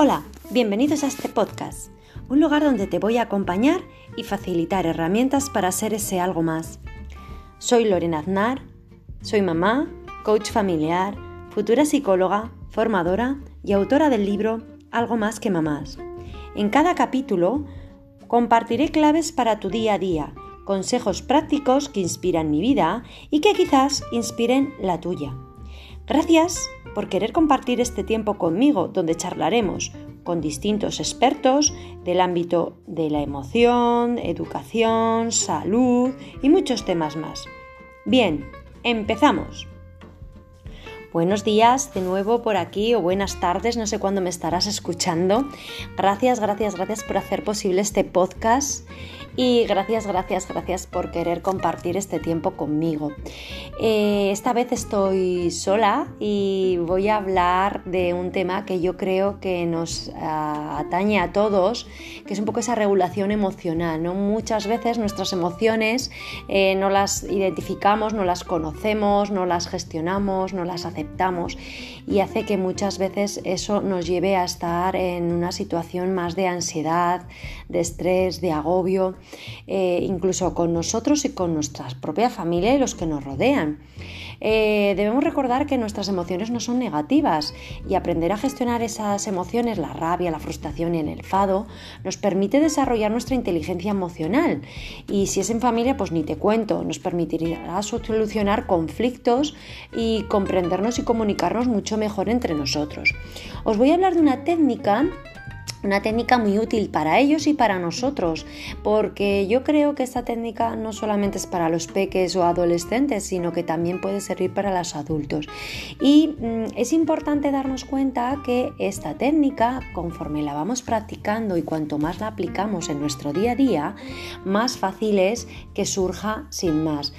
Hola, bienvenidos a este podcast, un lugar donde te voy a acompañar y facilitar herramientas para ser ese algo más. Soy Lorena Aznar, soy mamá, coach familiar, futura psicóloga, formadora y autora del libro Algo más que mamás. En cada capítulo compartiré claves para tu día a día, consejos prácticos que inspiran mi vida y que quizás inspiren la tuya. Gracias por querer compartir este tiempo conmigo, donde charlaremos con distintos expertos del ámbito de la emoción, educación, salud y muchos temas más. Bien, empezamos. Buenos días de nuevo por aquí o buenas tardes, no sé cuándo me estarás escuchando. Gracias, gracias, gracias por hacer posible este podcast y gracias, gracias, gracias por querer compartir este tiempo conmigo. Eh, esta vez estoy sola y voy a hablar de un tema que yo creo que nos ah, atañe a todos, que es un poco esa regulación emocional. ¿no? Muchas veces nuestras emociones eh, no las identificamos, no las conocemos, no las gestionamos, no las aceptamos y hace que muchas veces eso nos lleve a estar en una situación más de ansiedad, de estrés, de agobio. Eh, incluso con nosotros y con nuestra propia familia y los que nos rodean. Eh, debemos recordar que nuestras emociones no son negativas y aprender a gestionar esas emociones, la rabia, la frustración y el enfado, nos permite desarrollar nuestra inteligencia emocional. Y si es en familia, pues ni te cuento, nos permitirá solucionar conflictos y comprendernos y comunicarnos mucho mejor entre nosotros. Os voy a hablar de una técnica una técnica muy útil para ellos y para nosotros, porque yo creo que esta técnica no solamente es para los peques o adolescentes, sino que también puede servir para los adultos. Y mm, es importante darnos cuenta que esta técnica, conforme la vamos practicando y cuanto más la aplicamos en nuestro día a día, más fácil es que surja sin más.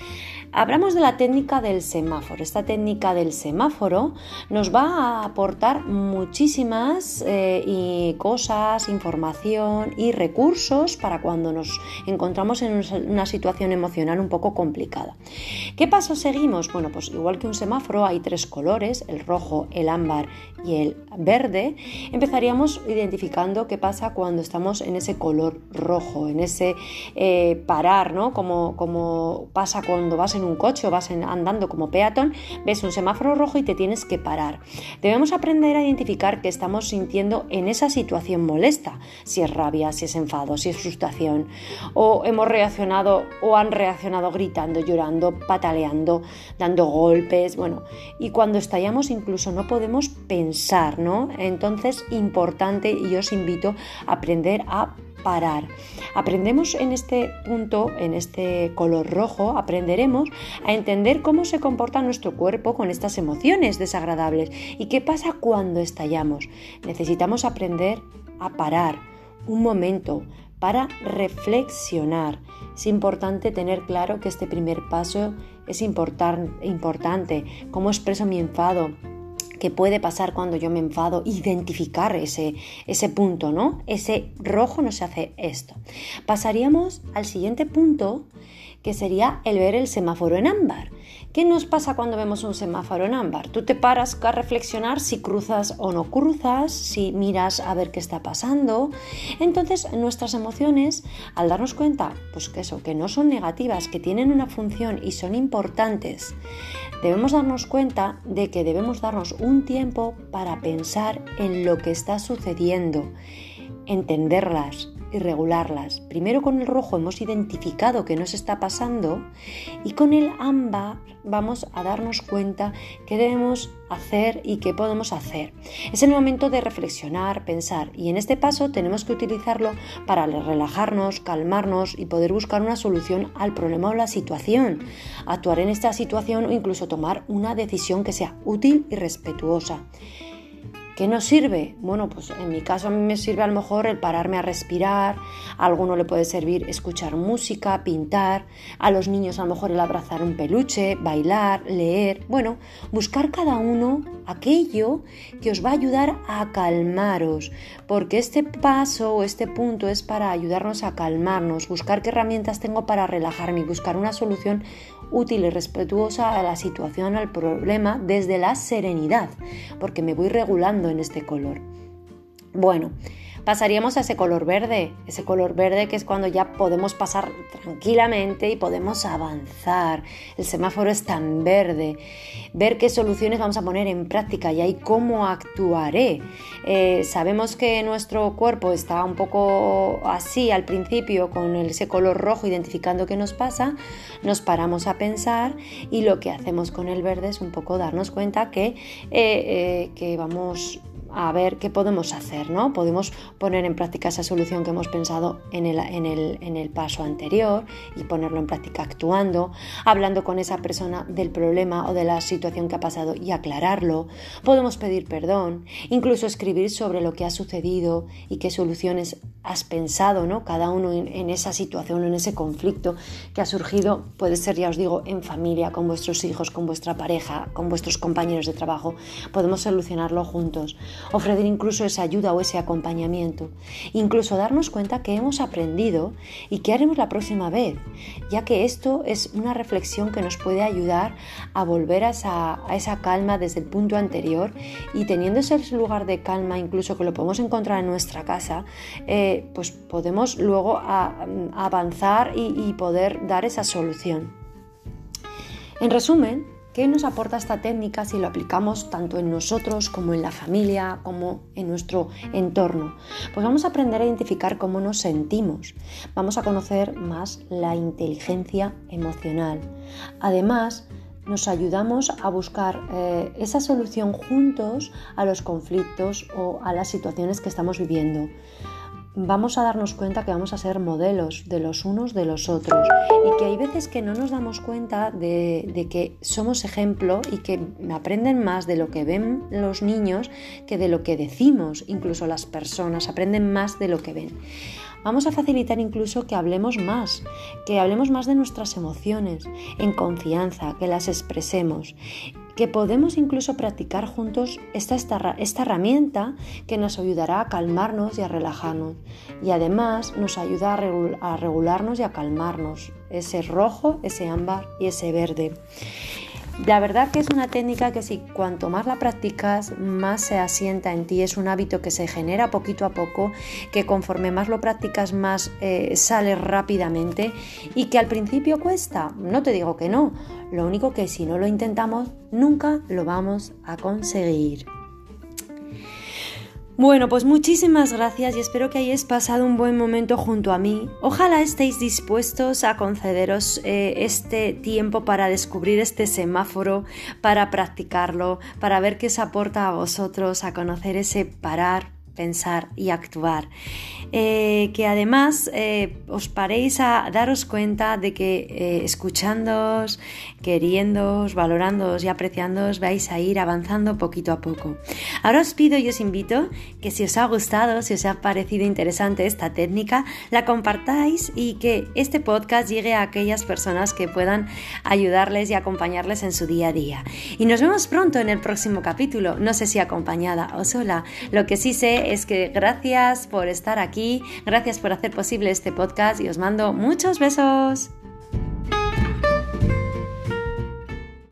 Hablamos de la técnica del semáforo. Esta técnica del semáforo nos va a aportar muchísimas eh, cosas, información y recursos para cuando nos encontramos en una situación emocional un poco complicada. ¿Qué paso seguimos? Bueno, pues igual que un semáforo hay tres colores, el rojo, el ámbar y el verde. Empezaríamos identificando qué pasa cuando estamos en ese color rojo, en ese eh, parar, ¿no? Como, como pasa cuando vas en un coche o vas andando como peatón, ves un semáforo rojo y te tienes que parar. Debemos aprender a identificar qué estamos sintiendo en esa situación molesta, si es rabia, si es enfado, si es frustración, o hemos reaccionado o han reaccionado gritando, llorando, pataleando, dando golpes, bueno, y cuando estallamos incluso no podemos pensar, ¿no? Entonces, importante y os invito a aprender a parar. Aprendemos en este punto, en este color rojo, aprenderemos a entender cómo se comporta nuestro cuerpo con estas emociones desagradables y qué pasa cuando estallamos. Necesitamos aprender a parar un momento para reflexionar. Es importante tener claro que este primer paso es importante. ¿Cómo expreso mi enfado? Que puede pasar cuando yo me enfado, identificar ese, ese punto, ¿no? Ese rojo no se hace esto. Pasaríamos al siguiente punto, que sería el ver el semáforo en ámbar. ¿Qué nos pasa cuando vemos un semáforo en ámbar? Tú te paras a reflexionar si cruzas o no cruzas, si miras a ver qué está pasando. Entonces, nuestras emociones, al darnos cuenta, pues que eso, que no son negativas, que tienen una función y son importantes, debemos darnos cuenta de que debemos darnos un tiempo para pensar en lo que está sucediendo, entenderlas y regularlas. Primero con el rojo hemos identificado que nos está pasando y con el ámbar vamos a darnos cuenta qué debemos hacer y qué podemos hacer. Es el momento de reflexionar, pensar y en este paso tenemos que utilizarlo para relajarnos, calmarnos y poder buscar una solución al problema o la situación, actuar en esta situación o incluso tomar una decisión que sea útil y respetuosa. ¿Qué nos sirve? Bueno, pues en mi caso a mí me sirve a lo mejor el pararme a respirar, a alguno le puede servir escuchar música, pintar, a los niños a lo mejor el abrazar un peluche, bailar, leer, bueno, buscar cada uno aquello que os va a ayudar a calmaros, porque este paso o este punto es para ayudarnos a calmarnos, buscar qué herramientas tengo para relajarme y buscar una solución útil y respetuosa a la situación, al problema, desde la serenidad, porque me voy regulando en este color. Bueno, pasaríamos a ese color verde, ese color verde que es cuando ya podemos pasar tranquilamente y podemos avanzar. El semáforo está en verde. Ver qué soluciones vamos a poner en práctica y ahí cómo actuaré. Eh, sabemos que nuestro cuerpo está un poco así al principio con ese color rojo identificando qué nos pasa, nos paramos a pensar y lo que hacemos con el verde es un poco darnos cuenta que, eh, eh, que vamos a ver qué podemos hacer, ¿no? Podemos poner en práctica esa solución que hemos pensado en el, en, el, en el, paso anterior y ponerlo en práctica actuando, hablando con esa persona del problema o de la situación que ha pasado y aclararlo. Podemos pedir perdón, incluso escribir sobre lo que ha sucedido y qué soluciones has pensado, ¿no? Cada uno en, en esa situación, en ese conflicto que ha surgido, puede ser, ya os digo, en familia, con vuestros hijos, con vuestra pareja, con vuestros compañeros de trabajo. Podemos solucionarlo juntos ofrecer incluso esa ayuda o ese acompañamiento, incluso darnos cuenta que hemos aprendido y qué haremos la próxima vez, ya que esto es una reflexión que nos puede ayudar a volver a esa, calma desde el punto anterior y teniendo ese lugar de calma, incluso que lo podemos encontrar en nuestra casa, eh, pues podemos luego avanzar y poder dar esa solución. En resumen, ¿Qué nos aporta esta técnica si lo aplicamos tanto en nosotros como en la familia, como en nuestro entorno? Pues vamos a aprender a identificar cómo nos sentimos. Vamos a conocer más la inteligencia emocional. Además, nos ayudamos a buscar eh, esa solución juntos a los conflictos o a las situaciones que estamos viviendo vamos a darnos cuenta que vamos a ser modelos de los unos de los otros. Y que hay veces que no nos damos cuenta de, que somos ejemplo y que aprenden más de lo que ven los niños que de lo que decimos, incluso las personas aprenden más de lo que ven. Vamos a facilitar incluso que hablemos más, que hablemos más de nuestras emociones, en confianza, que las expresemos que podemos incluso practicar juntos esta, esta, herramienta que nos ayudará a calmarnos y a relajarnos. Y además nos ayuda a, a regularnos y a calmarnos. Ese rojo, ese ámbar y ese verde. La verdad que es una técnica que si cuanto más la practicas, más se asienta en ti. Es un hábito que se genera poquito a poco, que conforme más lo practicas, más eh, sale rápidamente y que al principio cuesta. No te digo que no. Lo único que si no lo intentamos, nunca lo vamos a conseguir. Bueno, pues muchísimas gracias y espero que hayáis pasado un buen momento junto a mí. Ojalá estéis dispuestos a concederos eh, este tiempo para descubrir este semáforo, para practicarlo, para ver qué os aporta a vosotros, a conocer ese parar, pensar y actuar. Eh, que además eh, os paréis a daros cuenta de que eh, escuchándoos, queriéndoos, valorándoos y apreciándoos vais a ir avanzando poquito a poco. Ahora os pido y os invito que si os ha gustado, si os ha parecido interesante esta técnica, la compartáis y que este podcast llegue a aquellas personas que puedan ayudarles y acompañarles en su día a día. Y nos vemos pronto en el próximo capítulo, no sé si acompañada o sola. Lo que sí sé es que gracias por estar aquí Gracias por hacer posible este podcast y os mando muchos besos.